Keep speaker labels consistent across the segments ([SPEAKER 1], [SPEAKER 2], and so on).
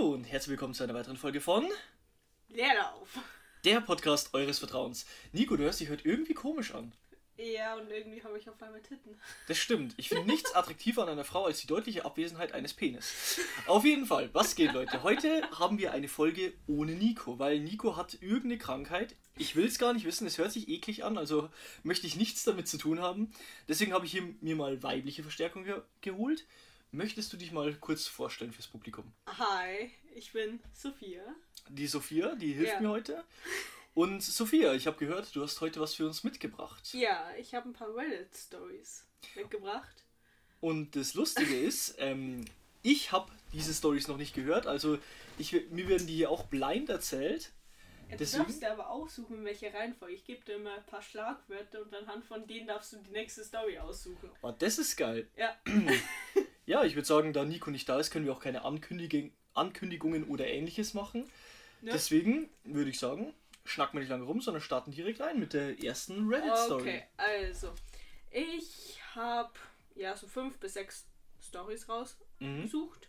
[SPEAKER 1] Hallo und herzlich willkommen zu einer weiteren Folge von
[SPEAKER 2] Leerlauf.
[SPEAKER 1] der Podcast eures Vertrauens. Nico, du hörst dich heute irgendwie komisch an.
[SPEAKER 2] Ja, und irgendwie habe ich auf einmal Titten.
[SPEAKER 1] Das stimmt. Ich finde nichts attraktiver an einer Frau als die deutliche Abwesenheit eines Penis. Auf jeden Fall, was geht, Leute? Heute haben wir eine Folge ohne Nico, weil Nico hat irgendeine Krankheit. Ich will es gar nicht wissen, es hört sich eklig an, also möchte ich nichts damit zu tun haben. Deswegen habe ich hier mir mal weibliche Verstärkung ge geholt. Möchtest du dich mal kurz vorstellen fürs Publikum?
[SPEAKER 2] Hi, ich bin Sophia.
[SPEAKER 1] Die Sophia, die hilft
[SPEAKER 2] Ja.
[SPEAKER 1] mir heute. Und Sophia, ich habe gehört, du hast heute was für uns mitgebracht.
[SPEAKER 2] Ja, ich habe ein paar Reddit-Stories mitgebracht.
[SPEAKER 1] Und das Lustige ist, ähm, ich habe diese Stories noch nicht gehört, also ich, mir werden die hier auch blind erzählt.
[SPEAKER 2] Jetzt
[SPEAKER 1] Deswegen-
[SPEAKER 2] darfst du aber aussuchen, in welcher Reihenfolge. Ich gebe dir immer ein paar Schlagwörter und anhand von denen darfst du die nächste Story aussuchen.
[SPEAKER 1] Oh, das ist geil.
[SPEAKER 2] Ja,
[SPEAKER 1] Ja, ich würde sagen, da Nico nicht da ist, können wir auch keine Ankündigung, Ankündigungen oder ähnliches machen.
[SPEAKER 2] ne?
[SPEAKER 1] Deswegen würde ich sagen, schnacken wir nicht lange rum, sondern starten direkt ein mit der ersten Reddit-Story.
[SPEAKER 2] Okay, also. Ich habe ja so fünf bis sechs Stories
[SPEAKER 1] Mhm.
[SPEAKER 2] rausgesucht.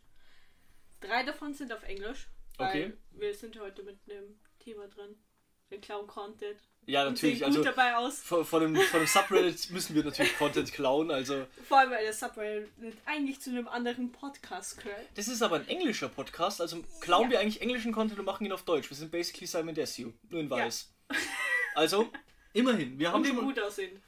[SPEAKER 2] Drei davon sind auf Englisch. Weil
[SPEAKER 1] Okay.
[SPEAKER 2] wir sind heute mit einem Thema drin. Wir klauen Content.
[SPEAKER 1] Ja, natürlich. Also
[SPEAKER 2] dabei aus.
[SPEAKER 1] von, von, dem, von dem Subreddit müssen wir natürlich Content klauen. Also
[SPEAKER 2] Vor allem, weil der Subway eigentlich zu einem anderen Podcast gehört.
[SPEAKER 1] das ist aber ein englischer Podcast. Also klauen
[SPEAKER 2] Ja.
[SPEAKER 1] wir eigentlich englischen Content und machen ihn auf Deutsch. Wir sind basically Simon Desue, nur in
[SPEAKER 2] Ja.
[SPEAKER 1] weiß. Also immerhin. Wir haben
[SPEAKER 2] Und
[SPEAKER 1] schon
[SPEAKER 2] gut aussehen.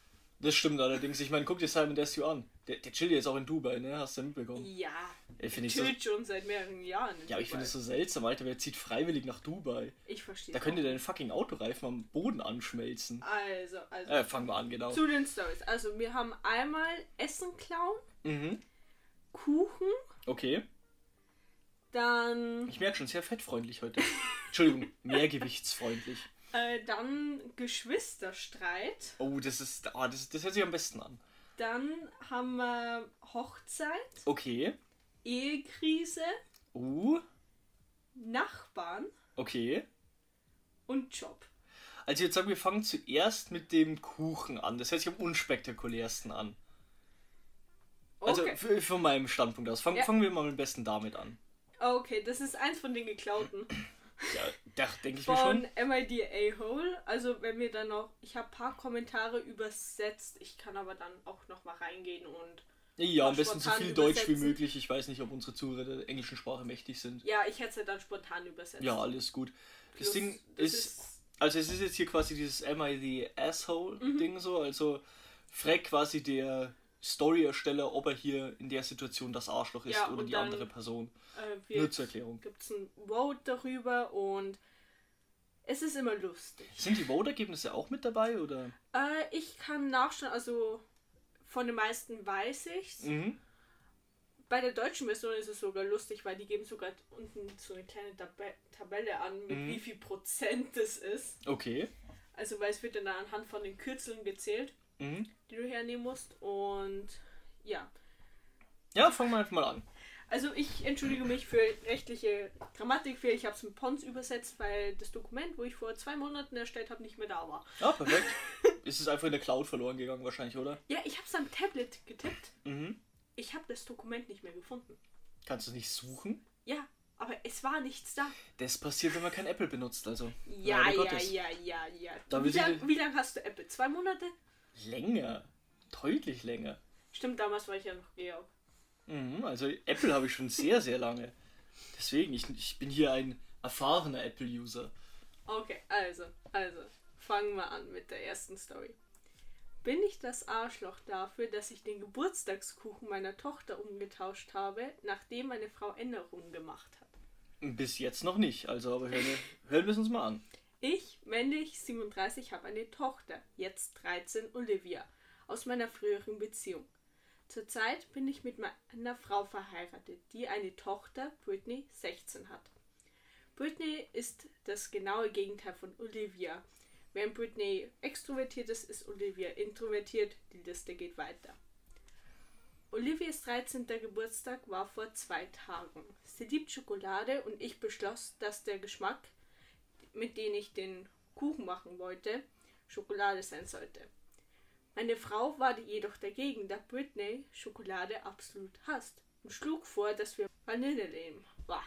[SPEAKER 1] Das stimmt allerdings. Ich meine, guck dir Simon Desue an. Der, der chillt jetzt auch in Dubai, ne? Hast du ja mitbekommen?
[SPEAKER 2] Ja.
[SPEAKER 1] Ey, find ich so,
[SPEAKER 2] Chillt schon seit mehreren Jahren.
[SPEAKER 1] ja, aber ich finde es so seltsam, Alter. Wer zieht freiwillig nach Dubai?
[SPEAKER 2] Ich verstehe.
[SPEAKER 1] Da könnt ihr deinen fucking Autoreifen am Boden anschmelzen.
[SPEAKER 2] Also, also.
[SPEAKER 1] Äh, fangen wir an, genau.
[SPEAKER 2] Zu den Stories. Also, wir haben einmal Essen klauen,
[SPEAKER 1] Mhm.
[SPEAKER 2] Kuchen,
[SPEAKER 1] Okay.
[SPEAKER 2] dann,
[SPEAKER 1] Ich merke schon, sehr fettfreundlich heute. Entschuldigung, mehrgewichtsfreundlich.
[SPEAKER 2] Äh, dann Geschwisterstreit.
[SPEAKER 1] Oh, das ist. Ah, das, das hört sich am besten an.
[SPEAKER 2] Dann haben wir Hochzeit,
[SPEAKER 1] Okay.
[SPEAKER 2] Ehekrise,
[SPEAKER 1] Uh,
[SPEAKER 2] Nachbarn
[SPEAKER 1] okay.
[SPEAKER 2] und Job.
[SPEAKER 1] Also jetzt sagen wir fangen zuerst mit dem Kuchen an. Das hört sich am unspektakulärsten an. Also
[SPEAKER 2] Okay.
[SPEAKER 1] f- von meinem Standpunkt aus. Fang,
[SPEAKER 2] Ja.
[SPEAKER 1] Fangen wir mal am besten damit an.
[SPEAKER 2] Okay, das ist eins von den geklauten.
[SPEAKER 1] Ja, da denke ich mir schon.
[SPEAKER 2] Von MID A-Hole. Also wenn wir dann noch, ich habe ein paar Kommentare übersetzt. Ich kann aber dann auch noch mal reingehen und
[SPEAKER 1] Ja, am besten so viel Deutsch wie möglich. Ich weiß nicht, ob unsere Zuhörer der englischen Sprache mächtig sind.
[SPEAKER 2] ja, ich hätte es ja dann spontan übersetzt.
[SPEAKER 1] Ja, alles gut. Das
[SPEAKER 2] Plus,
[SPEAKER 1] Ding
[SPEAKER 2] das
[SPEAKER 1] ist, also es ist jetzt hier quasi dieses Am I the Asshole Ding so, also fragt quasi der Story-Ersteller, ob er hier in der Situation das Arschloch ist
[SPEAKER 2] Ja,
[SPEAKER 1] oder die andere Person.
[SPEAKER 2] Äh,
[SPEAKER 1] Nur zur Erklärung.
[SPEAKER 2] gibt es ein Vote darüber und es ist immer lustig.
[SPEAKER 1] Sind die Vote-Ergebnisse auch mit dabei oder?
[SPEAKER 2] Äh, ich kann nachschauen, also von den meisten weiß ich's.
[SPEAKER 1] Mhm.
[SPEAKER 2] Bei der deutschen Version ist es sogar lustig, weil die geben sogar unten so eine kleine Tab Tabelle an, mit
[SPEAKER 1] Mhm.
[SPEAKER 2] wie viel Prozent das ist.
[SPEAKER 1] Okay.
[SPEAKER 2] Also weil es wird dann anhand von den Kürzeln gezählt,
[SPEAKER 1] Mhm.
[SPEAKER 2] die du hernehmen musst. Und ja.
[SPEAKER 1] Ja, fangen wir einfach mal an.
[SPEAKER 2] Also ich entschuldige mich für rechtliche Grammatikfehler. Ich habe es mit Pons übersetzt, weil das Dokument, wo ich vor zwei Monaten erstellt habe, nicht mehr da war.
[SPEAKER 1] Ja, perfekt. ist es einfach in der Cloud verloren gegangen wahrscheinlich, oder?
[SPEAKER 2] Ja, ich habe es am Tablet getippt.
[SPEAKER 1] Mhm.
[SPEAKER 2] Ich habe das Dokument nicht mehr gefunden.
[SPEAKER 1] Kannst du nicht suchen?
[SPEAKER 2] Ja, aber es war nichts da.
[SPEAKER 1] Das passiert, wenn man kein Apple benutzt, also.
[SPEAKER 2] Ja, ja,
[SPEAKER 1] Gottes.
[SPEAKER 2] ja, ja, ja.
[SPEAKER 1] Da
[SPEAKER 2] wie lange lang hast du Apple? Zwei Monate?
[SPEAKER 1] Länger. Deutlich länger.
[SPEAKER 2] Stimmt, damals war ich ja noch Georg.
[SPEAKER 1] Mhm, also Apple habe ich schon sehr, sehr lange. Deswegen, ich, ich bin hier ein erfahrener Apple-User.
[SPEAKER 2] Okay, also, also, fangen wir an mit der ersten Story. Bin ich das Arschloch dafür, dass ich den Geburtstagskuchen meiner Tochter umgetauscht habe, nachdem meine Frau Änderungen gemacht hat?
[SPEAKER 1] Bis jetzt noch nicht, also aber hören wir, hören wir es uns mal an.
[SPEAKER 2] Ich, männlich 37, habe eine Tochter, jetzt 13, Olivia, aus meiner früheren Beziehung. Zurzeit bin ich mit meiner Frau verheiratet, die eine Tochter, Britney, 16 hat. Britney ist das genaue Gegenteil von Olivia. Während Britney extrovertiert ist, ist Olivia introvertiert. Die Liste geht weiter. Olivias 13. Geburtstag war vor zwei Tagen. Sie liebt Schokolade und ich beschloss, dass der Geschmack, mit dem ich den Kuchen machen wollte, Schokolade sein sollte. Meine Frau war jedoch dagegen, da Britney Schokolade absolut hasst und schlug vor, dass wir Vanille nehmen. Bah.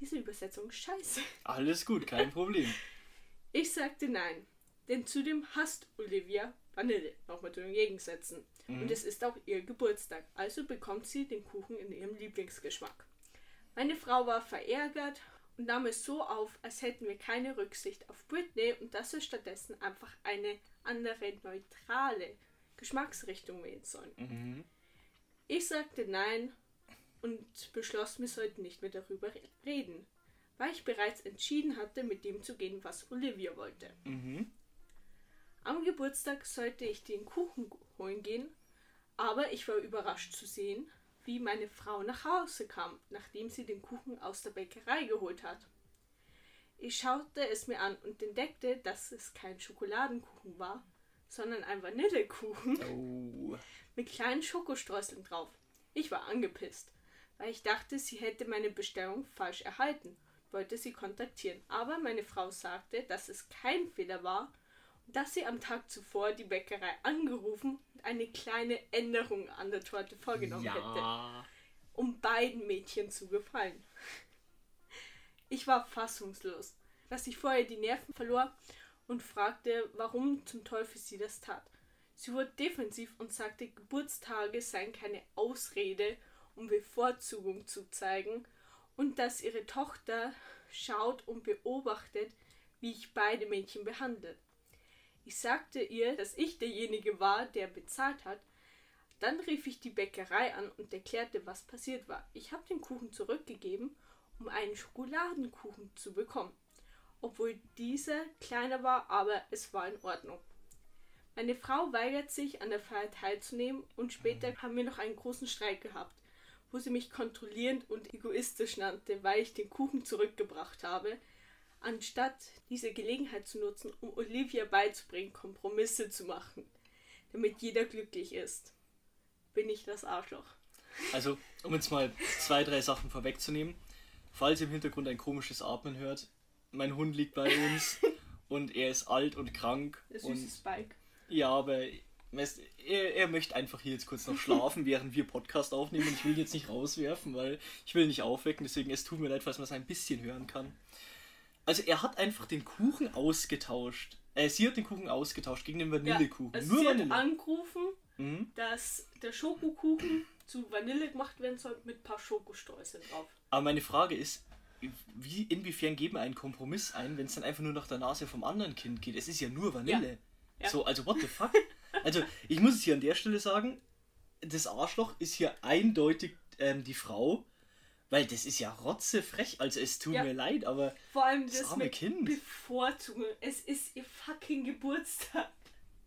[SPEAKER 2] Diese Übersetzung ist scheiße.
[SPEAKER 1] Alles gut, kein Problem.
[SPEAKER 2] Ich sagte nein, denn zudem hasst Olivia Vanille, nochmal zu den Gegensätzen. Und es ist auch ihr Geburtstag, also bekommt sie den Kuchen in ihrem Lieblingsgeschmack. Meine Frau war verärgert und nahm es so auf, als hätten wir keine Rücksicht auf Britney und dass wir stattdessen einfach eine andere neutrale Geschmacksrichtung wählen sollen.
[SPEAKER 1] Mhm.
[SPEAKER 2] Ich sagte nein und beschloss, wir sollten nicht mehr darüber reden, weil ich bereits entschieden hatte, mit dem zu gehen, was Olivia wollte.
[SPEAKER 1] Mhm.
[SPEAKER 2] Am Geburtstag sollte ich den Kuchen holen gehen, aber ich war überrascht zu sehen, wie meine Frau nach Hause kam, nachdem sie den Kuchen aus der Bäckerei geholt hat. Ich schaute es mir an und entdeckte, dass es kein Schokoladenkuchen war, sondern ein Vanillekuchen
[SPEAKER 1] Oh.
[SPEAKER 2] mit kleinen Schokostreuseln drauf. Ich war angepisst, weil ich dachte, sie hätte meine Bestellung falsch erhalten, wollte sie kontaktieren. Aber meine Frau sagte, dass es kein Fehler war dass sie am Tag zuvor die Bäckerei angerufen und eine kleine Änderung an der Torte vorgenommen hätte,
[SPEAKER 1] Ja.
[SPEAKER 2] um beiden Mädchen zu gefallen. Ich war fassungslos, dass ich vorher die Nerven verlor und fragte, warum zum Teufel sie das tat. Sie wurde defensiv und sagte, Geburtstage seien keine Ausrede, um Bevorzugung zu zeigen und dass ihre Tochter schaut und beobachtet, wie ich beide Mädchen behandle. Ich sagte ihr, dass ich derjenige war, der bezahlt hat. Dann rief ich die Bäckerei an und erklärte, was passiert war. Ich habe den Kuchen zurückgegeben, um einen Schokoladenkuchen zu bekommen. Obwohl dieser kleiner war, aber es war in Ordnung. Meine Frau weigert sich, an der Feier teilzunehmen und später haben wir noch einen großen Streit gehabt, wo sie mich kontrollierend und egoistisch nannte, weil ich den Kuchen zurückgebracht habe, anstatt diese Gelegenheit zu nutzen, um Olivia beizubringen, Kompromisse zu machen, damit jeder glücklich ist. Bin ich das Arschloch?
[SPEAKER 1] Also, um jetzt mal zwei, drei Sachen vorwegzunehmen. Falls ihr im Hintergrund ein komisches Atmen hört, mein Hund liegt bei uns und er ist alt und krank.
[SPEAKER 2] Der
[SPEAKER 1] und
[SPEAKER 2] süße Spike.
[SPEAKER 1] Ja, aber er, er möchte einfach hier jetzt kurz noch schlafen, während wir Podcast aufnehmen. Und ich will ihn jetzt nicht rauswerfen, weil ich will ihn nicht aufwecken. Deswegen es tut mir leid, falls man es ein bisschen hören kann. Also er hat einfach den Kuchen ausgetauscht. Äh, sie hat den Kuchen ausgetauscht gegen den Vanillekuchen.
[SPEAKER 2] also
[SPEAKER 1] Nur
[SPEAKER 2] sie hat
[SPEAKER 1] Vanille.
[SPEAKER 2] angerufen,
[SPEAKER 1] Mhm.
[SPEAKER 2] dass der Schokokuchen zu Vanille gemacht werden soll mit ein paar Schokostreuseln drauf.
[SPEAKER 1] Aber meine Frage ist, wie, inwiefern geben wir einen Kompromiss ein, wenn es dann einfach nur nach der Nase vom anderen Kind geht? Es ist ja nur Vanille.
[SPEAKER 2] Ja.
[SPEAKER 1] So, also what the fuck? also ich muss es hier an der Stelle sagen, das Arschloch ist hier eindeutig ähm, die Frau, weil das ist ja rotzefrech. Also es tut
[SPEAKER 2] Ja.
[SPEAKER 1] mir leid, aber
[SPEAKER 2] Vor allem
[SPEAKER 1] Das
[SPEAKER 2] das,
[SPEAKER 1] arme Kind.
[SPEAKER 2] Bevorzugung. Es ist ihr fucking Geburtstag.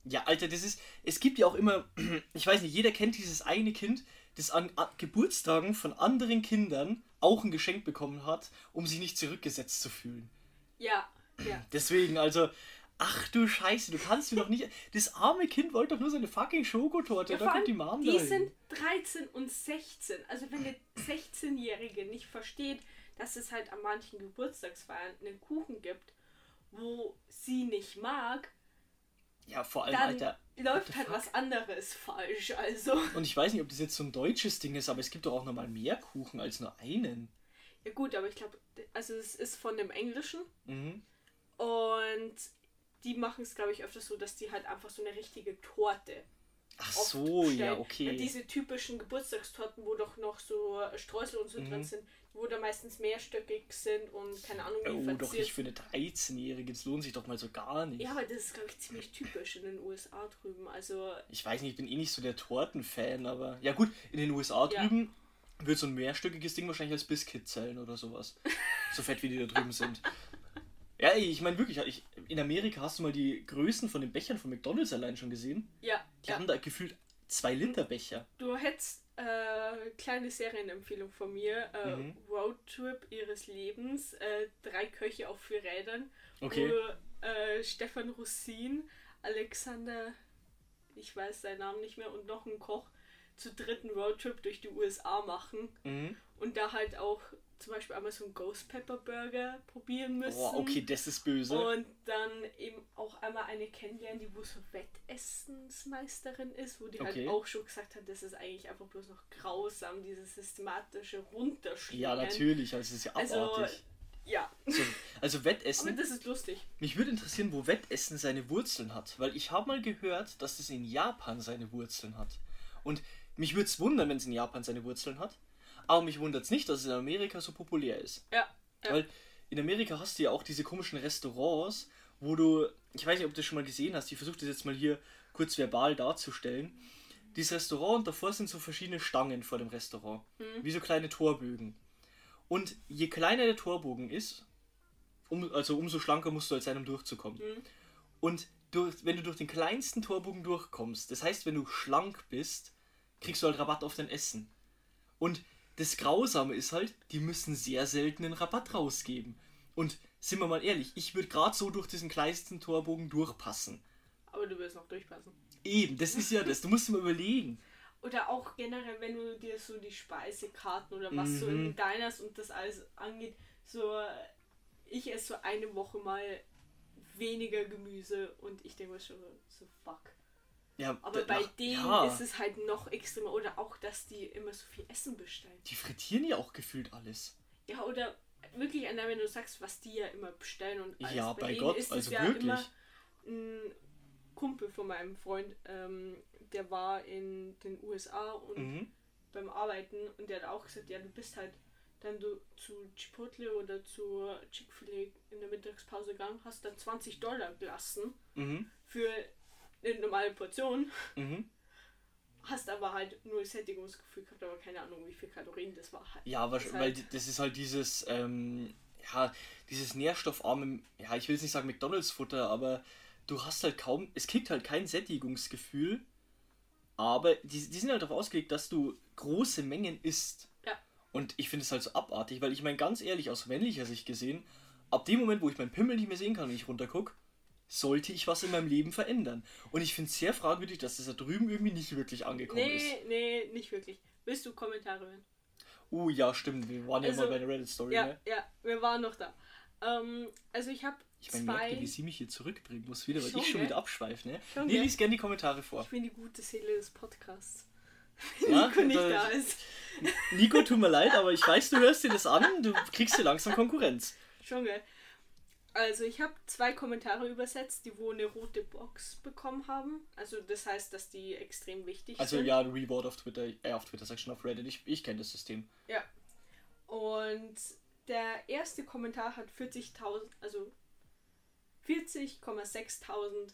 [SPEAKER 1] ja, Alter, das ist, es gibt ja auch immer, ich weiß nicht, jeder kennt dieses eine Kind, das an, an Geburtstagen von anderen Kindern auch ein Geschenk bekommen hat, um sich nicht zurückgesetzt zu fühlen.
[SPEAKER 2] Ja, ja.
[SPEAKER 1] Deswegen, also, ach du Scheiße, du kannst mir doch nicht. Das arme Kind wollte doch nur seine fucking Schokotorte.
[SPEAKER 2] ja
[SPEAKER 1] da kommt die Mom
[SPEAKER 2] die
[SPEAKER 1] dahin.
[SPEAKER 2] sind 13 und 16. Also wenn der 16-Jährige nicht versteht, dass es halt an manchen Geburtstagsfeiern einen Kuchen gibt, wo sie nicht mag,
[SPEAKER 1] Ja, vor allem,
[SPEAKER 2] dann
[SPEAKER 1] Alter.
[SPEAKER 2] läuft halt
[SPEAKER 1] fuck?
[SPEAKER 2] was anderes falsch. Also.
[SPEAKER 1] Und ich weiß nicht, ob das jetzt so ein deutsches Ding ist, aber es gibt doch auch nochmal mehr Kuchen als nur einen.
[SPEAKER 2] Ja gut, aber ich glaube, also es ist von dem Englischen
[SPEAKER 1] Mhm.
[SPEAKER 2] und die machen es, glaube ich, öfters so, dass die halt einfach so eine richtige Torte
[SPEAKER 1] Ach so, ja, okay.
[SPEAKER 2] Diese typischen Geburtstagstorten, wo doch noch so Streusel und so
[SPEAKER 1] Mhm.
[SPEAKER 2] drin sind, wo da meistens mehrstöckig sind und keine Ahnung wie
[SPEAKER 1] Oh, doch
[SPEAKER 2] verziert.
[SPEAKER 1] nicht für eine 13-Jährige. Das lohnt sich doch mal so gar nicht.
[SPEAKER 2] Ja, aber das ist, glaube ich, ziemlich typisch in den USA drüben. Also,
[SPEAKER 1] Ich weiß nicht, ich bin eh nicht so der Tortenfan, aber. Ja, gut, in den USA
[SPEAKER 2] Ja.
[SPEAKER 1] drüben wird so ein mehrstöckiges Ding wahrscheinlich als Biscuit zählen oder sowas. so fett wie die da drüben sind. Ja, ey, ich meine wirklich, ich, in Amerika hast du mal die Größen von den Bechern von McDonalds allein schon gesehen?
[SPEAKER 2] ja.
[SPEAKER 1] Die
[SPEAKER 2] ja.
[SPEAKER 1] haben da gefühlt zwei Liter Becher.
[SPEAKER 2] Du hättest äh, kleine Serienempfehlung von mir: äh,
[SPEAKER 1] Mhm.
[SPEAKER 2] Roadtrip ihres Lebens, äh, drei Köche auf vier Rädern.
[SPEAKER 1] Okay.
[SPEAKER 2] Wo, äh, Stefan Russin, Alexander, ich weiß seinen Namen nicht mehr, und noch ein Koch zu dritten Roadtrip durch die USA machen
[SPEAKER 1] Mhm.
[SPEAKER 2] und da halt auch zum Beispiel einmal so einen Ghost Pepper Burger probieren müssen.
[SPEAKER 1] Boah, okay, das ist böse.
[SPEAKER 2] Und dann eben auch einmal eine kennenlernen, die wo so Wettessensmeisterin ist, wo die
[SPEAKER 1] Okay.
[SPEAKER 2] halt auch schon gesagt hat, das ist eigentlich einfach bloß noch grausam, dieses systematische Runterschlingen.
[SPEAKER 1] ja, natürlich, also es ist ja
[SPEAKER 2] Also,
[SPEAKER 1] abartig.
[SPEAKER 2] ja,
[SPEAKER 1] So, also
[SPEAKER 2] aber
[SPEAKER 1] Wettessen,
[SPEAKER 2] das ist lustig.
[SPEAKER 1] mich würde interessieren, wo Wettessen seine Wurzeln hat, weil ich habe mal gehört, dass es in Japan seine Wurzeln hat. Und mich würde es wundern, wenn es in Japan seine Wurzeln hat, aber mich wundert es nicht, dass es in Amerika so populär ist.
[SPEAKER 2] Ja, ja.
[SPEAKER 1] Weil in Amerika hast du ja auch diese komischen Restaurants, wo du, ich weiß nicht, ob du das schon mal gesehen hast, ich versuche das jetzt mal hier kurz verbal darzustellen. Dieses Restaurant und davor sind so verschiedene Stangen vor dem Restaurant, wie so kleine Torbögen. Und je kleiner der Torbogen ist, um, also umso schlanker musst du halt sein, um durchzukommen. Und durch, wenn du durch den kleinsten Torbogen durchkommst, das heißt, wenn du schlank bist, kriegst du halt Rabatt auf dein Essen. Und das Grausame ist halt, die müssen sehr selten einen Rabatt rausgeben. Und sind wir mal ehrlich, ich würde gerade so durch diesen kleinsten Torbogen durchpassen.
[SPEAKER 2] aber du wirst noch durchpassen.
[SPEAKER 1] Eben, das ist ja das. Du musst dir mal überlegen.
[SPEAKER 2] Oder auch generell, wenn du dir so die Speisekarten oder was so
[SPEAKER 1] Mhm.
[SPEAKER 2] in Diners und das alles angeht, so ich esse so eine Woche mal weniger Gemüse und ich denke mir schon so, so fuck.
[SPEAKER 1] Ja,
[SPEAKER 2] Aber bei
[SPEAKER 1] nach-
[SPEAKER 2] denen
[SPEAKER 1] ja,
[SPEAKER 2] ist es halt noch extremer. Oder auch, dass die immer so viel Essen bestellen.
[SPEAKER 1] Die frittieren ja auch gefühlt alles.
[SPEAKER 2] Ja, oder wirklich, Anna, wenn du sagst, was die ja immer bestellen und alles.
[SPEAKER 1] Ja, bei
[SPEAKER 2] denen
[SPEAKER 1] Gott,
[SPEAKER 2] ist es
[SPEAKER 1] also
[SPEAKER 2] ja
[SPEAKER 1] wirklich.
[SPEAKER 2] immer ein Kumpel von meinem Freund, ähm, der war in den USA und
[SPEAKER 1] Mhm.
[SPEAKER 2] beim Arbeiten und der hat auch gesagt, ja, du bist halt dann du zu Chipotle oder zu Chick-fil-A in der Mittagspause gegangen, hast dann 20 Dollar gelassen
[SPEAKER 1] Mhm.
[SPEAKER 2] für eine normale Portion,
[SPEAKER 1] Mhm.
[SPEAKER 2] hast aber halt nur Sättigungsgefühl gehabt, aber keine Ahnung, wie viel Kalorien das war halt.
[SPEAKER 1] Ja, aber
[SPEAKER 2] Das
[SPEAKER 1] weil
[SPEAKER 2] halt-
[SPEAKER 1] das ist halt dieses, ähm, ja, dieses nährstoffarme, ja, ich will jetzt nicht sagen McDonalds-Futter, aber du hast halt kaum, es kriegt halt kein Sättigungsgefühl, aber die, die sind halt darauf ausgelegt, dass du große Mengen isst.
[SPEAKER 2] Ja.
[SPEAKER 1] Und ich finde es halt so abartig, weil ich meine, ganz ehrlich, aus männlicher Sicht gesehen, ab dem Moment, wo ich meinen Pimmel nicht mehr sehen kann und ich runtergucke, sollte ich was in meinem Leben verändern. Und ich finde es sehr fragwürdig, dass das da drüben irgendwie nicht wirklich angekommen ist.
[SPEAKER 2] Nee, nee, nicht wirklich. Willst du Kommentare hören?
[SPEAKER 1] Uh, ja, stimmt, wir waren ja
[SPEAKER 2] Also,
[SPEAKER 1] mal bei der Reddit-Story,
[SPEAKER 2] Ja,
[SPEAKER 1] ne?
[SPEAKER 2] ja, wir waren noch da. Ähm, also ich habe
[SPEAKER 1] Ich meine,
[SPEAKER 2] zwei.
[SPEAKER 1] wie sie mich hier zurückbringen muss wieder, weil
[SPEAKER 2] Schon,
[SPEAKER 1] ich schon wieder abschweife, ne?
[SPEAKER 2] Schon,
[SPEAKER 1] nee, lies gerne die Kommentare vor.
[SPEAKER 2] Ich bin die gute Seele des Podcasts.
[SPEAKER 1] Ja,
[SPEAKER 2] Nico nicht
[SPEAKER 1] da-
[SPEAKER 2] da ist.
[SPEAKER 1] Nico, tut mir leid, aber ich weiß, du hörst dir das an, du kriegst hier langsam Konkurrenz.
[SPEAKER 2] Schon geil. Also ich habe zwei Kommentare übersetzt, die wo eine rote Box bekommen haben. Also das heißt, dass die extrem wichtig
[SPEAKER 1] Also
[SPEAKER 2] sind.
[SPEAKER 1] ja, ein Reward auf Twitter, äh, auf Twitter, sag schon auf Reddit, ich, ich kenne das System.
[SPEAKER 2] Ja. Und der erste Kommentar hat 40.000, also 40,6.000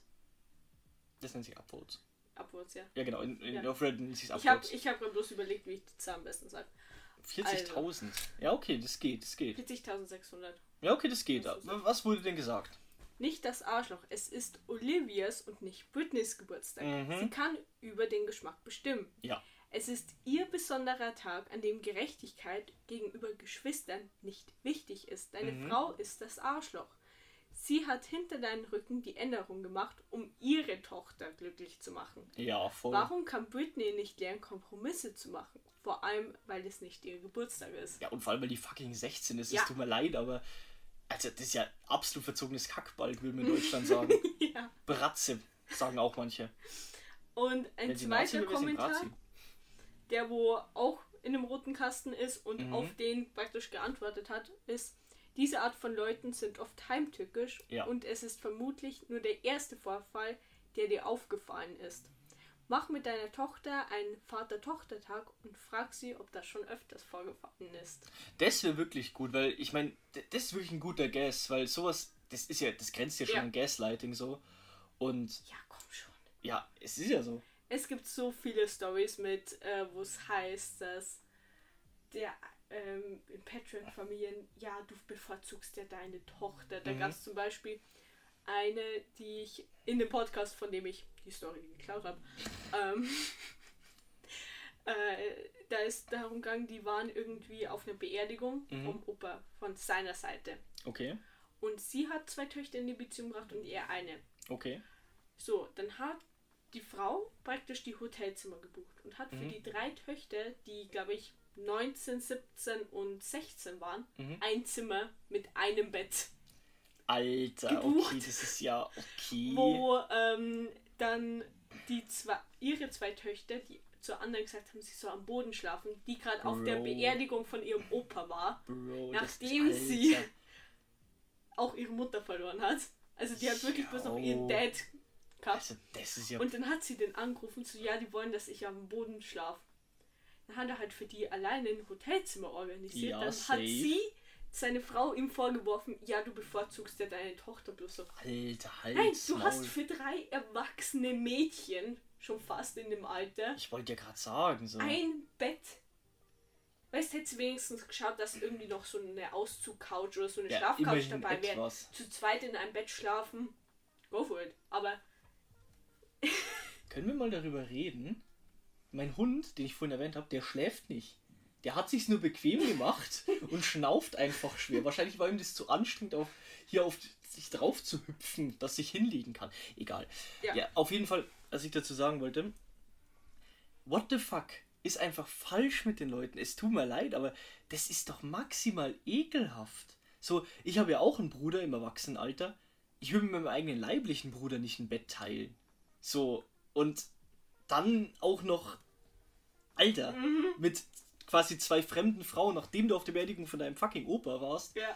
[SPEAKER 1] Das nennt sich Upvotes.
[SPEAKER 2] Upwards, ja.
[SPEAKER 1] Ja genau, in, in,
[SPEAKER 2] Ja.
[SPEAKER 1] auf Reddit nennt sich
[SPEAKER 2] Ich habe
[SPEAKER 1] Upvotes.
[SPEAKER 2] ich hab bloß überlegt, wie ich die Zahl am besten sage.
[SPEAKER 1] 40.000. Ja, okay, das geht, das geht.
[SPEAKER 2] 40.600.
[SPEAKER 1] Ja, okay, das geht.
[SPEAKER 2] Das
[SPEAKER 1] Was wurde denn gesagt?
[SPEAKER 2] Nicht das Arschloch, es ist Olivias und nicht Britneys Geburtstag.
[SPEAKER 1] Mhm.
[SPEAKER 2] Sie kann über den Geschmack bestimmen.
[SPEAKER 1] Ja.
[SPEAKER 2] Es ist ihr besonderer Tag, an dem Gerechtigkeit gegenüber Geschwistern nicht wichtig ist. Deine
[SPEAKER 1] Mhm.
[SPEAKER 2] Frau ist das Arschloch. Sie hat hinter deinen Rücken die Änderung gemacht, um ihre Tochter glücklich zu machen.
[SPEAKER 1] Ja, voll.
[SPEAKER 2] Warum kann Britney nicht lernen, Kompromisse zu machen? Vor allem, weil es nicht ihr Geburtstag ist.
[SPEAKER 1] Ja, und vor allem, weil die fucking 16 ist,
[SPEAKER 2] Ja.
[SPEAKER 1] es tut mir leid, aber also das ist ja absolut verzogenes Kackball, würde man in Deutschland sagen.
[SPEAKER 2] ja.
[SPEAKER 1] Bratze, sagen auch manche.
[SPEAKER 2] Und ein zweiter Kommentar, der wo auch in einem roten Kasten ist und
[SPEAKER 1] Mhm.
[SPEAKER 2] auf den praktisch geantwortet hat, ist, diese Art von Leuten sind oft heimtückisch
[SPEAKER 1] Ja.
[SPEAKER 2] und es ist vermutlich nur der erste Vorfall, der dir aufgefallen ist. Mach mit deiner Tochter einen Vater-Tochter-Tag und frag sie, ob das schon öfters vorgefallen ist.
[SPEAKER 1] Das wäre wirklich gut, weil ich meine, das ist wirklich ein guter Guess, weil sowas, das ist ja, das grenzt ja schon
[SPEAKER 2] Ja.
[SPEAKER 1] an Gaslighting so. Und
[SPEAKER 2] Ja, komm schon.
[SPEAKER 1] ja, es ist ja so.
[SPEAKER 2] Es gibt so viele Stories mit, äh, wo es heißt, dass der ähm, in Patreon-Familien, ja, du bevorzugst ja deine Tochter. Da
[SPEAKER 1] Mhm.
[SPEAKER 2] gab es zum Beispiel eine, die ich in dem Podcast, von dem ich die Story geklaut habe, ähm, äh, da ist darum gegangen, die waren irgendwie auf einer Beerdigung
[SPEAKER 1] Mhm.
[SPEAKER 2] vom Opa von seiner Seite.
[SPEAKER 1] Okay,
[SPEAKER 2] Und sie hat zwei Töchter in die Beziehung gebracht und er eine.
[SPEAKER 1] okay.
[SPEAKER 2] So, dann hat die Frau praktisch die Hotelzimmer gebucht und hat für
[SPEAKER 1] Mhm.
[SPEAKER 2] die drei Töchter, die glaube ich 19, 17 und 16 waren,
[SPEAKER 1] Mhm.
[SPEAKER 2] ein Zimmer mit einem Bett.
[SPEAKER 1] Alter,
[SPEAKER 2] Gebucht.
[SPEAKER 1] okay, das ist ja okay.
[SPEAKER 2] wo ähm, dann die zwei, ihre zwei Töchter, die zur anderen gesagt haben, sie soll am Boden schlafen, die gerade auf der. Beerdigung von ihrem Opa war,
[SPEAKER 1] Bro,
[SPEAKER 2] nachdem sie
[SPEAKER 1] Alter.
[SPEAKER 2] auch ihre Mutter verloren hat. Also die hat wirklich bloß noch ihren. Dad gehabt.
[SPEAKER 1] Also, ja.
[SPEAKER 2] Und dann hat sie den angerufen, so ja, die wollen, dass ich am Boden schlafe. Dann hat er halt für die alleine ein Hotelzimmer organisiert.
[SPEAKER 1] Ja,
[SPEAKER 2] dann
[SPEAKER 1] safe.
[SPEAKER 2] hat sie seine Frau ihm vorgeworfen, ja, du bevorzugst ja deine Tochter bloß so.
[SPEAKER 1] Alter, halt.
[SPEAKER 2] Nein, du hast für drei erwachsene Mädchen, schon fast in dem Alter,
[SPEAKER 1] Ich wollte ja gerade sagen, so.
[SPEAKER 2] ein Bett. Weißt du, hättest du wenigstens geschaut, dass irgendwie noch so eine Auszug-Couch oder so eine
[SPEAKER 1] ja,
[SPEAKER 2] Schlafcouch dabei wäre. Zu zweit in einem Bett schlafen, go for it. Aber
[SPEAKER 1] Können wir mal darüber reden? Mein Hund, den ich vorhin erwähnt habe, der schläft nicht. Der hat sich's nur bequem gemacht und schnauft einfach schwer. Wahrscheinlich war ihm das zu anstrengend, auf, hier auf sich drauf zu hüpfen, dass ich hinlegen kann. Egal.
[SPEAKER 2] Ja.
[SPEAKER 1] ja, auf jeden Fall, was ich dazu sagen wollte, what the fuck ist einfach falsch mit den Leuten. Es tut mir leid, aber das ist doch maximal ekelhaft. So, ich habe ja auch einen Bruder im Erwachsenenalter. Ich würde mit meinem eigenen leiblichen Bruder nicht ein Bett teilen. So, und dann auch noch, Alter, mit quasi zwei fremden Frauen, nachdem du auf der Beerdigung von deinem fucking Opa warst.
[SPEAKER 2] ja,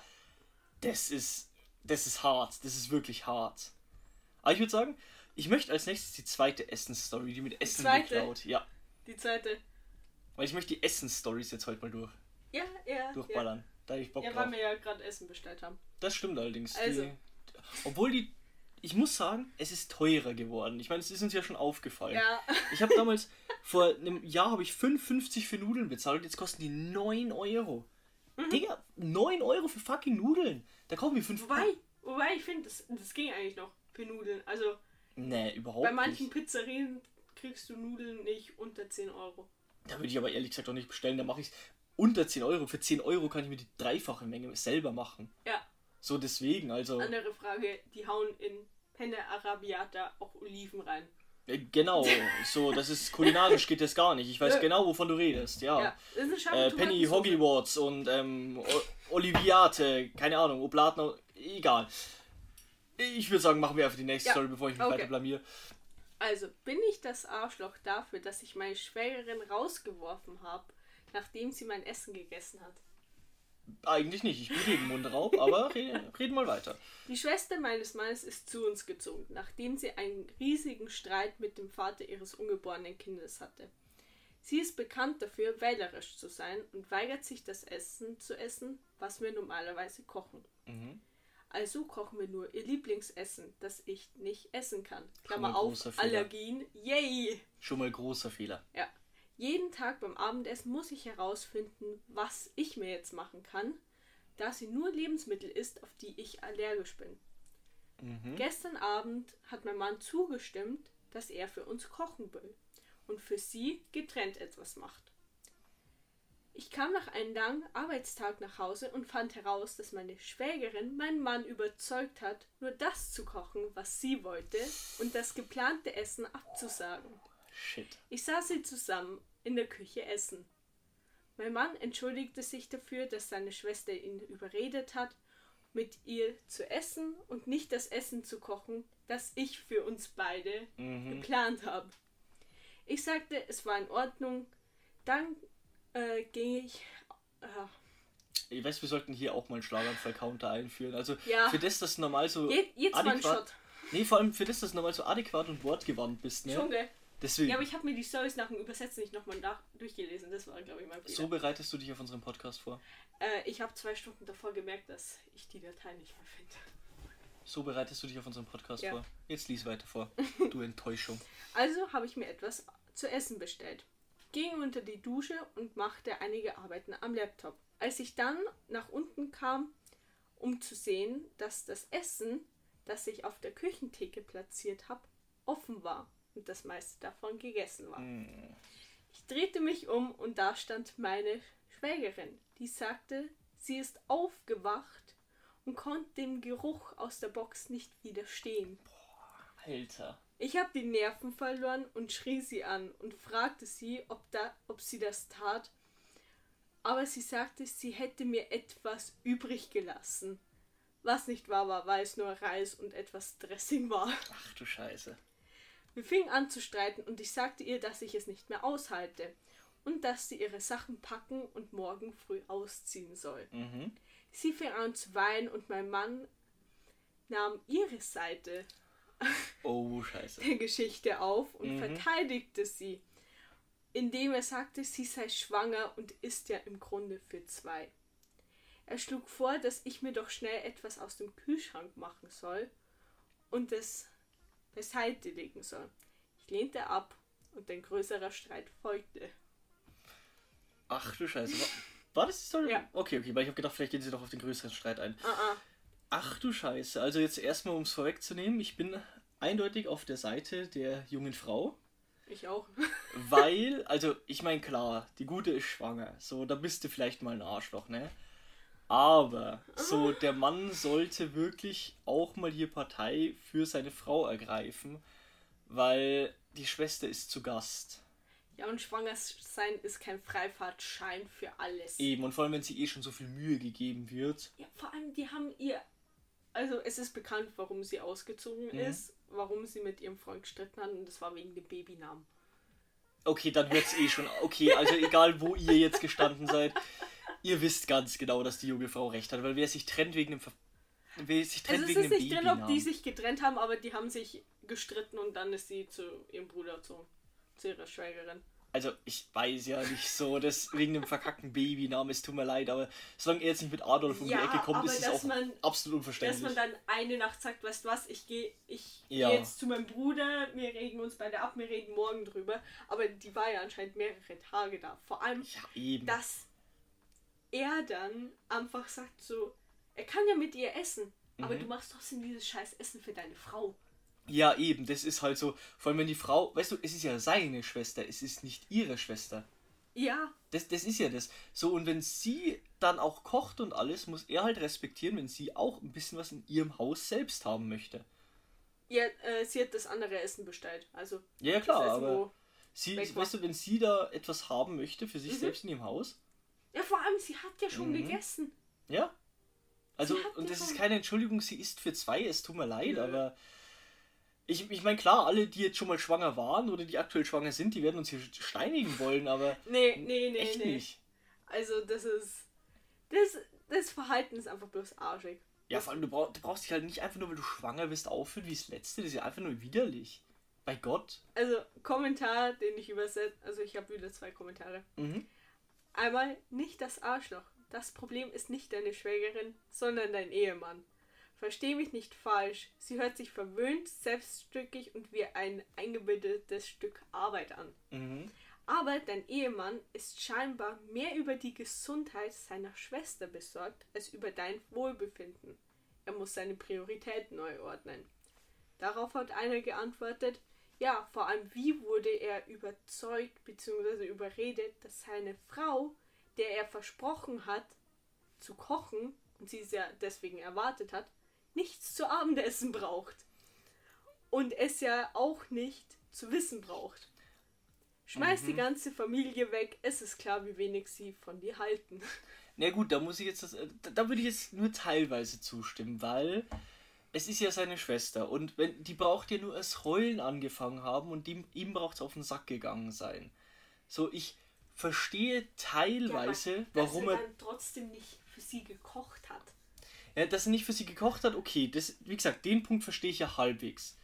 [SPEAKER 1] Das ist, das ist hart. Das ist wirklich hart. Aber ich würde sagen, ich möchte als nächstes die zweite Essensstory, die mit Essen geklaut. Ja,
[SPEAKER 2] die zweite.
[SPEAKER 1] weil ich möchte die Essensstories jetzt heute mal durch,
[SPEAKER 2] Ja, ja.
[SPEAKER 1] durchballern. Da habe ich Bock
[SPEAKER 2] Ja, ja
[SPEAKER 1] drauf.
[SPEAKER 2] weil wir ja gerade Essen bestellt haben.
[SPEAKER 1] Das stimmt allerdings.
[SPEAKER 2] Also.
[SPEAKER 1] Die, obwohl die, ich muss sagen, es ist teurer geworden. Ich meine, es ist uns ja schon aufgefallen.
[SPEAKER 2] Ja,
[SPEAKER 1] Ich habe damals, vor einem Jahr habe ich 5,50 für Nudeln bezahlt und jetzt kosten die 9 Euro.
[SPEAKER 2] Mhm.
[SPEAKER 1] Digga, 9 Euro für fucking Nudeln. Da kaufen wir 5
[SPEAKER 2] wobei, wobei ich finde, das, das ging eigentlich noch für Nudeln. Also
[SPEAKER 1] Nee, überhaupt
[SPEAKER 2] bei manchen
[SPEAKER 1] nicht.
[SPEAKER 2] Pizzerien kriegst du Nudeln nicht unter 10 Euro.
[SPEAKER 1] Da würde ich aber ehrlich gesagt auch nicht bestellen. Da mache ich es unter 10 Euro. Für 10 Euro kann ich mir die dreifache Menge selber machen.
[SPEAKER 2] Ja,
[SPEAKER 1] So deswegen, also.
[SPEAKER 2] andere Frage, die hauen in Penne Arabiata auch Oliven rein.
[SPEAKER 1] Äh, Genau, so, das ist kulinarisch geht das gar nicht. Ich weiß genau, wovon du redest, ja.
[SPEAKER 2] Ja,
[SPEAKER 1] äh, Penny. Hoggywarts und ähm, Oliviate, keine Ahnung, Oblatner, egal. Ich würde sagen, machen wir einfach die nächste
[SPEAKER 2] Ja,
[SPEAKER 1] Story, bevor ich mich
[SPEAKER 2] okay.
[SPEAKER 1] weiter blamier.
[SPEAKER 2] Also, bin ich das Arschloch dafür, dass ich meine Schwägerin rausgeworfen habe, nachdem sie mein Essen gegessen hat?
[SPEAKER 1] Eigentlich nicht, ich bin gegen Mundraub, aber reden, reden mal weiter.
[SPEAKER 2] Die Schwester meines Mannes ist zu uns gezogen, nachdem sie einen riesigen Streit mit dem Vater ihres ungeborenen Kindes hatte. Sie ist bekannt dafür, wählerisch zu sein und weigert sich, das Essen zu essen, was wir normalerweise kochen.
[SPEAKER 1] Mhm.
[SPEAKER 2] Also kochen wir nur ihr Lieblingsessen, das ich nicht essen kann. Klammer auf. Allergien, yay!
[SPEAKER 1] Schon mal großer Fehler.
[SPEAKER 2] Ja. Jeden Tag beim Abendessen muss ich herausfinden, was ich mir jetzt machen kann, da sie nur Lebensmittel isst, auf die ich allergisch bin.
[SPEAKER 1] Mhm.
[SPEAKER 2] Gestern Abend hat mein Mann zugestimmt, dass er für uns kochen will und für sie getrennt etwas macht. Ich kam nach einem langen Arbeitstag nach Hause und fand heraus, dass meine Schwägerin meinen Mann überzeugt hat, nur das zu kochen, was sie wollte, und das geplante Essen abzusagen.
[SPEAKER 1] Shit.
[SPEAKER 2] Ich sah sie zusammen in der Küche essen. Mein Mann entschuldigte sich dafür, dass seine Schwester ihn überredet hat, mit ihr zu essen und nicht das Essen zu kochen, das ich für uns beide
[SPEAKER 1] Mhm.
[SPEAKER 2] geplant habe. Ich sagte, es war in Ordnung. Dann äh, ging ich. Äh,
[SPEAKER 1] Ich weiß, wir sollten hier auch mal einen Schlaganfall-Counter einführen. Also
[SPEAKER 2] Ja.
[SPEAKER 1] für das, dass du normal so
[SPEAKER 2] je, jetzt mal
[SPEAKER 1] adäquat.
[SPEAKER 2] Shot.
[SPEAKER 1] Nee, vor allem für das, dass du normal so adäquat und wortgewandt bist, ne?
[SPEAKER 2] Schon, gell?
[SPEAKER 1] Deswegen.
[SPEAKER 2] Ja, aber ich habe mir die Stories nach dem Übersetzen nicht nochmal nach durchgelesen. Das war, glaube ich, mein Fehler.
[SPEAKER 1] so bereitest du dich auf unseren Podcast vor.
[SPEAKER 2] Äh, ich habe zwei Stunden davor gemerkt, dass ich die Datei nicht mehr finde.
[SPEAKER 1] So bereitest du dich auf unseren Podcast
[SPEAKER 2] Ja.
[SPEAKER 1] vor. Jetzt lies weiter vor. Du Enttäuschung.
[SPEAKER 2] Also habe ich mir etwas zu essen bestellt, ging unter die Dusche und machte einige Arbeiten am Laptop. Als ich dann nach unten kam, um zu sehen, dass das Essen, das ich auf der Küchentheke platziert habe, offen war und das meiste davon gegessen war. Ich drehte mich um und da stand meine Schwägerin, die sagte, sie ist aufgewacht und konnte dem Geruch aus der Box nicht widerstehen.
[SPEAKER 1] Alter.
[SPEAKER 2] Ich habe die Nerven verloren und schrie sie an und fragte sie, ob, da, ob sie das tat. Aber sie sagte, sie hätte mir etwas übrig gelassen. Was nicht wahr war, weil es nur Reis und etwas Dressing war.
[SPEAKER 1] Ach du Scheiße.
[SPEAKER 2] Wir fingen an zu streiten und ich sagte ihr, dass ich es nicht mehr aushalte und dass sie ihre Sachen packen und morgen früh ausziehen soll.
[SPEAKER 1] Mhm.
[SPEAKER 2] Sie fing an zu weinen und mein Mann nahm ihre Seite
[SPEAKER 1] Oh,
[SPEAKER 2] der Geschichte auf und
[SPEAKER 1] Mhm.
[SPEAKER 2] verteidigte sie, indem er sagte, sie sei schwanger und ist ja im Grunde für zwei. Er schlug vor, dass ich mir doch schnell etwas aus dem Kühlschrank machen soll und es beiseite legen soll. Ich lehnte ab und ein größerer Streit folgte.
[SPEAKER 1] Ach du Scheiße. War, das die Story?
[SPEAKER 2] Ja.
[SPEAKER 1] Okay, okay, weil ich habe gedacht, vielleicht gehen sie doch auf den größeren Streit ein.
[SPEAKER 2] Ah, ah.
[SPEAKER 1] Ach du Scheiße. Also jetzt erstmal, um es vorwegzunehmen, ich bin eindeutig auf der Seite der jungen Frau.
[SPEAKER 2] Ich auch.
[SPEAKER 1] Weil, also ich meine, klar, die Gute ist schwanger. So, da bist du vielleicht mal ein Arschloch, ne? Aber so, der Mann sollte wirklich auch mal hier Partei für seine Frau ergreifen, weil die Schwester ist zu Gast.
[SPEAKER 2] Ja, und schwanger sein ist kein Freifahrtschein für alles.
[SPEAKER 1] Eben, und vor allem, wenn sie eh schon so viel Mühe gegeben wird.
[SPEAKER 2] Ja, vor allem, die haben ihr. Also, es ist bekannt, warum sie ausgezogen
[SPEAKER 1] Mhm.
[SPEAKER 2] ist, warum sie mit ihrem Freund gestritten hat, und das war wegen dem Babynamen.
[SPEAKER 1] Okay, dann wird's eh schon. Okay, also egal wo ihr jetzt gestanden seid, ihr wisst ganz genau, dass die junge Frau recht hat, weil wer sich trennt wegen dem Ver wer sich trennt
[SPEAKER 2] Also, es
[SPEAKER 1] wegen
[SPEAKER 2] ist nicht drin,
[SPEAKER 1] Babynamen.
[SPEAKER 2] ob die sich getrennt haben, aber die haben sich gestritten und dann ist sie zu ihrem Bruder zu, zu ihrer Schwägerin.
[SPEAKER 1] Also ich weiß ja nicht so, dass wegen dem verkackten Babynamen, es tut mir leid, aber solange er jetzt nicht mit Adolf um
[SPEAKER 2] Ja,
[SPEAKER 1] die Ecke kommt, ist es
[SPEAKER 2] dass
[SPEAKER 1] auch
[SPEAKER 2] man-
[SPEAKER 1] absolut
[SPEAKER 2] Dass
[SPEAKER 1] unverständlich.
[SPEAKER 2] man dann eine Nacht sagt, weißt du was, ich gehe ich
[SPEAKER 1] Ja.
[SPEAKER 2] geh jetzt zu meinem Bruder, wir reden uns beide ab, wir reden morgen drüber. Aber die war ja anscheinend mehrere Tage da. Vor allem,
[SPEAKER 1] ja, eben.
[SPEAKER 2] dass er dann einfach sagt so, er kann ja mit ihr essen, aber
[SPEAKER 1] Mhm.
[SPEAKER 2] du machst trotzdem dieses scheiß Essen für deine Frau.
[SPEAKER 1] Ja, eben, das ist halt so, vor allem wenn die Frau, weißt du, es ist ja seine Schwester, es ist nicht ihre Schwester.
[SPEAKER 2] Ja,
[SPEAKER 1] Das, das ist ja das. So, und wenn sie dann auch kocht und alles, muss er halt respektieren, wenn sie auch ein bisschen was in ihrem Haus selbst haben möchte.
[SPEAKER 2] ja äh, sie hat das andere Essen bestellt. Also,
[SPEAKER 1] Ja, klar,
[SPEAKER 2] Essen,
[SPEAKER 1] aber sie, weißt du, wenn sie da etwas haben möchte für sich
[SPEAKER 2] Mhm.
[SPEAKER 1] selbst in ihrem Haus,
[SPEAKER 2] Ja, vor allem, sie hat ja schon
[SPEAKER 1] Mhm.
[SPEAKER 2] gegessen.
[SPEAKER 1] ja. Also, und
[SPEAKER 2] ja
[SPEAKER 1] das ist keine Entschuldigung, sie ist für zwei, es tut mir leid,
[SPEAKER 2] Nö.
[SPEAKER 1] aber ich, ich meine, klar, alle, die jetzt schon mal schwanger waren oder die aktuell schwanger sind, die werden uns hier steinigen wollen, aber
[SPEAKER 2] Nee, nee, nee,
[SPEAKER 1] echt
[SPEAKER 2] nee.
[SPEAKER 1] nicht.
[SPEAKER 2] Also, das ist. Das, das Verhalten ist einfach bloß arschig.
[SPEAKER 1] Ja, vor allem, du, brauch, du brauchst dich halt nicht einfach nur, weil du schwanger bist, aufführen wie das Letzte. Das ist ja einfach nur widerlich. Bei Gott.
[SPEAKER 2] Also, Kommentar, den ich übersetze. Also, ich habe wieder zwei Kommentare.
[SPEAKER 1] Mhm.
[SPEAKER 2] Einmal nicht das Arschloch. Das Problem ist nicht deine Schwägerin, sondern dein Ehemann. Versteh mich nicht falsch. Sie hört sich verwöhnt, selbststückig und wie ein eingebildetes Stück Arbeit an.
[SPEAKER 1] Mhm.
[SPEAKER 2] Aber dein Ehemann ist scheinbar mehr über die Gesundheit seiner Schwester besorgt als über dein Wohlbefinden. Er muss seine Prioritäten neu ordnen. Darauf hat einer geantwortet, ja, vor allem wie wurde er überzeugt bzw. überredet, dass seine Frau, der er versprochen hat, zu kochen und sie es ja deswegen erwartet hat, nichts zu Abendessen braucht. Und es ja auch nicht zu wissen braucht. Schmeiß die
[SPEAKER 1] Mhm.
[SPEAKER 2] ganze Familie weg, es ist klar, wie wenig sie von dir halten.
[SPEAKER 1] Na gut, da muss ich jetzt das, äh, da, da würde ich jetzt nur teilweise zustimmen, weil es ist ja seine Schwester und wenn die braucht ja nur als Heulen angefangen haben und ihm, ihm braucht es auf den Sack gegangen sein. So, ich verstehe teilweise, warum
[SPEAKER 2] dass
[SPEAKER 1] er
[SPEAKER 2] er dann trotzdem nicht für sie gekocht hat.
[SPEAKER 1] Ja, dass er nicht für sie gekocht hat, okay, das, wie gesagt, den Punkt verstehe ich ja halbwegs.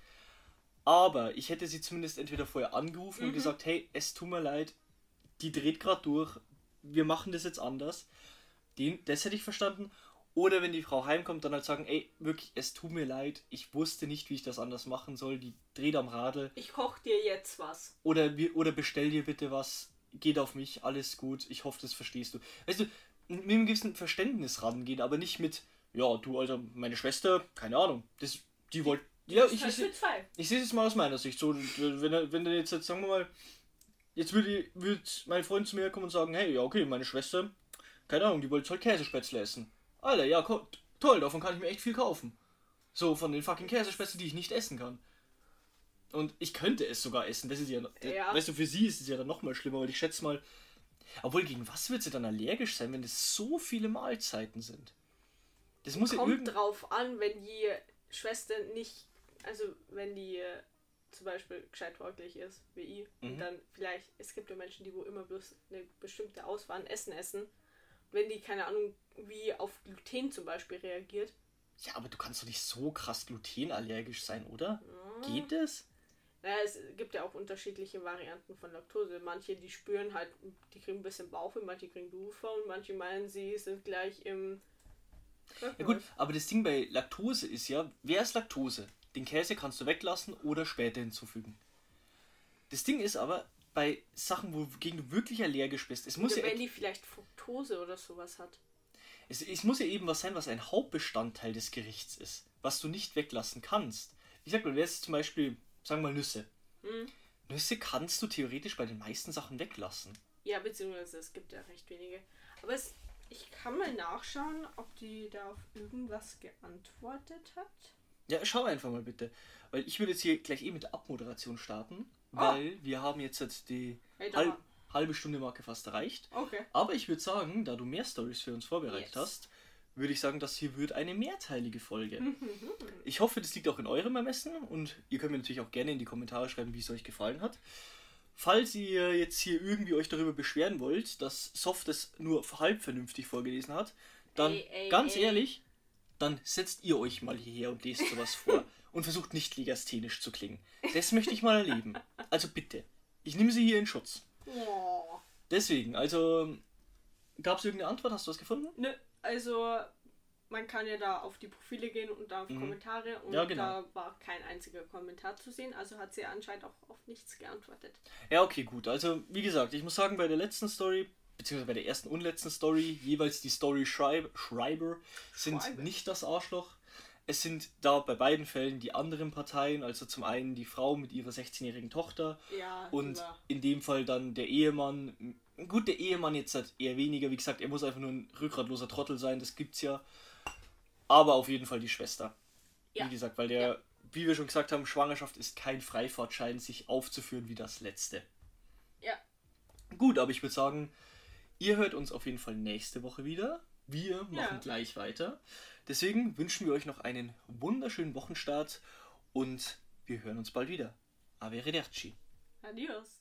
[SPEAKER 1] Aber ich hätte sie zumindest entweder vorher angerufen und
[SPEAKER 2] Mhm.
[SPEAKER 1] gesagt, hey, es tut mir leid, die dreht gerade durch, wir machen das jetzt anders. Den, das hätte ich verstanden. Oder wenn die Frau heimkommt, dann halt sagen, ey, wirklich, es tut mir leid, ich wusste nicht, wie ich das anders machen soll, die dreht am Radl.
[SPEAKER 2] Ich koch dir jetzt was.
[SPEAKER 1] Oder, oder bestell dir bitte was, geht auf mich, alles gut, ich hoffe, das verstehst du. Weißt du, mit einem gewissen Verständnis rangehen, aber nicht mit, ja, du, Alter, meine Schwester, keine Ahnung, das, die wollte, ja, ich,
[SPEAKER 2] ist
[SPEAKER 1] ich,
[SPEAKER 2] zwei.
[SPEAKER 1] ich sehe es mal aus meiner Sicht, so, wenn er, wenn er jetzt, jetzt, sagen wir mal, jetzt würde würd mein Freund zu mir kommen und sagen, hey, ja, okay, meine Schwester, keine Ahnung, die wollte halt Käsespätzle essen. Alter, ja, toll, davon kann ich mir echt viel kaufen. So, von den fucking Käsespätzle, die ich nicht essen kann. Und ich könnte es sogar essen. Das ist ja,
[SPEAKER 2] Ja.
[SPEAKER 1] Weißt du, für sie ist es ja dann noch mal schlimmer, weil ich schätze mal. Obwohl, gegen was wird sie dann allergisch sein, wenn es so viele Mahlzeiten sind? Das muss ja
[SPEAKER 2] Kommt
[SPEAKER 1] irgend...
[SPEAKER 2] drauf an, wenn die Schwester nicht, also wenn die äh, zum Beispiel gescheit ist, wie ich,
[SPEAKER 1] Mhm.
[SPEAKER 2] dann vielleicht, es gibt ja Menschen, die wo immer bloß eine bestimmte Auswahl an Essen essen, wenn die, keine Ahnung, wie auf Gluten zum Beispiel reagiert,
[SPEAKER 1] Ja, aber du kannst doch nicht so krass glutenallergisch sein, oder?
[SPEAKER 2] Mhm.
[SPEAKER 1] Geht das?
[SPEAKER 2] Naja, es gibt ja auch unterschiedliche Varianten von Laktose. Manche, die spüren halt, die kriegen ein bisschen Bauchweh, manche kriegen Durchfall und manche meinen, sie sind gleich im.
[SPEAKER 1] Ja gut, aber das Ding bei Laktose ist ja, wer ist Laktose? Den Käse kannst du weglassen oder später hinzufügen. Das Ding ist aber, bei Sachen, wogegen du wirklich allergisch bist, es muss ja
[SPEAKER 2] wenn die vielleicht Fructose oder sowas hat.
[SPEAKER 1] Es, es muss ja eben was sein, was ein Hauptbestandteil des Gerichts ist, was du nicht weglassen kannst. Ich sag mal, wäre es zum Beispiel, sagen wir mal Nüsse.
[SPEAKER 2] Hm.
[SPEAKER 1] Nüsse kannst du theoretisch bei den meisten Sachen weglassen.
[SPEAKER 2] Ja, beziehungsweise es gibt ja recht wenige. Aber es, ich kann mal nachschauen, ob die da auf irgendwas geantwortet hat.
[SPEAKER 1] Ja, schau einfach mal bitte. Weil ich würde jetzt hier gleich eh mit der Abmoderation starten,
[SPEAKER 2] Ah.
[SPEAKER 1] weil wir haben jetzt halt die
[SPEAKER 2] Hey,
[SPEAKER 1] halb, halbe Stunde Marke fast erreicht.
[SPEAKER 2] Okay.
[SPEAKER 1] Aber ich würde sagen, da du mehr Stories für uns vorbereitet
[SPEAKER 2] Yes.
[SPEAKER 1] hast, würde ich sagen, das hier wird eine mehrteilige Folge.
[SPEAKER 2] Mhm.
[SPEAKER 1] Ich hoffe, das liegt auch in eurem Ermessen und ihr könnt mir natürlich auch gerne in die Kommentare schreiben, wie es euch gefallen hat. Falls ihr jetzt hier irgendwie euch darüber beschweren wollt, dass Soft es nur halb vernünftig vorgelesen hat, dann
[SPEAKER 2] Ey, ey,
[SPEAKER 1] ganz
[SPEAKER 2] ey.
[SPEAKER 1] ehrlich, dann setzt ihr euch mal hierher und lest sowas vor und versucht nicht legasthenisch zu klingen. Das möchte ich mal erleben. Also bitte, ich nehme sie hier in Schutz.
[SPEAKER 2] Oh.
[SPEAKER 1] Deswegen, also gab es irgendeine Antwort? Hast du was gefunden?
[SPEAKER 2] Nö, also man kann ja da auf die Profile gehen und da auf Kommentare und
[SPEAKER 1] Mhm. Ja, genau.
[SPEAKER 2] da war kein einziger Kommentar zu sehen, also hat sie anscheinend auch auf nichts geantwortet.
[SPEAKER 1] Ja, okay, gut. Also, wie gesagt, ich muss sagen, bei der letzten Story, beziehungsweise bei der ersten und letzten Story, jeweils die Story-Schreiber sind
[SPEAKER 2] Schreiber.
[SPEAKER 1] nicht das Arschloch. Es sind da bei beiden Fällen die anderen Parteien, also zum einen die Frau mit ihrer 16-jährigen Tochter
[SPEAKER 2] Ja,
[SPEAKER 1] und
[SPEAKER 2] war-
[SPEAKER 1] in dem Fall dann der Ehemann. Gut, der Ehemann jetzt halt eher weniger, wie gesagt, er muss einfach nur ein rückgratloser Trottel sein, das gibt's ja. Aber auf jeden Fall die Schwester.
[SPEAKER 2] Ja.
[SPEAKER 1] Wie gesagt, weil der, wie wir schon gesagt haben, Schwangerschaft ist kein Freifahrtschein, sich aufzuführen wie das letzte.
[SPEAKER 2] ja,
[SPEAKER 1] Gut, aber ich würde sagen, ihr hört uns auf jeden Fall nächste Woche wieder. Wir machen
[SPEAKER 2] Ja.
[SPEAKER 1] gleich weiter. Deswegen wünschen wir euch noch einen wunderschönen Wochenstart und wir hören uns bald wieder. Arrivederci.
[SPEAKER 2] adios.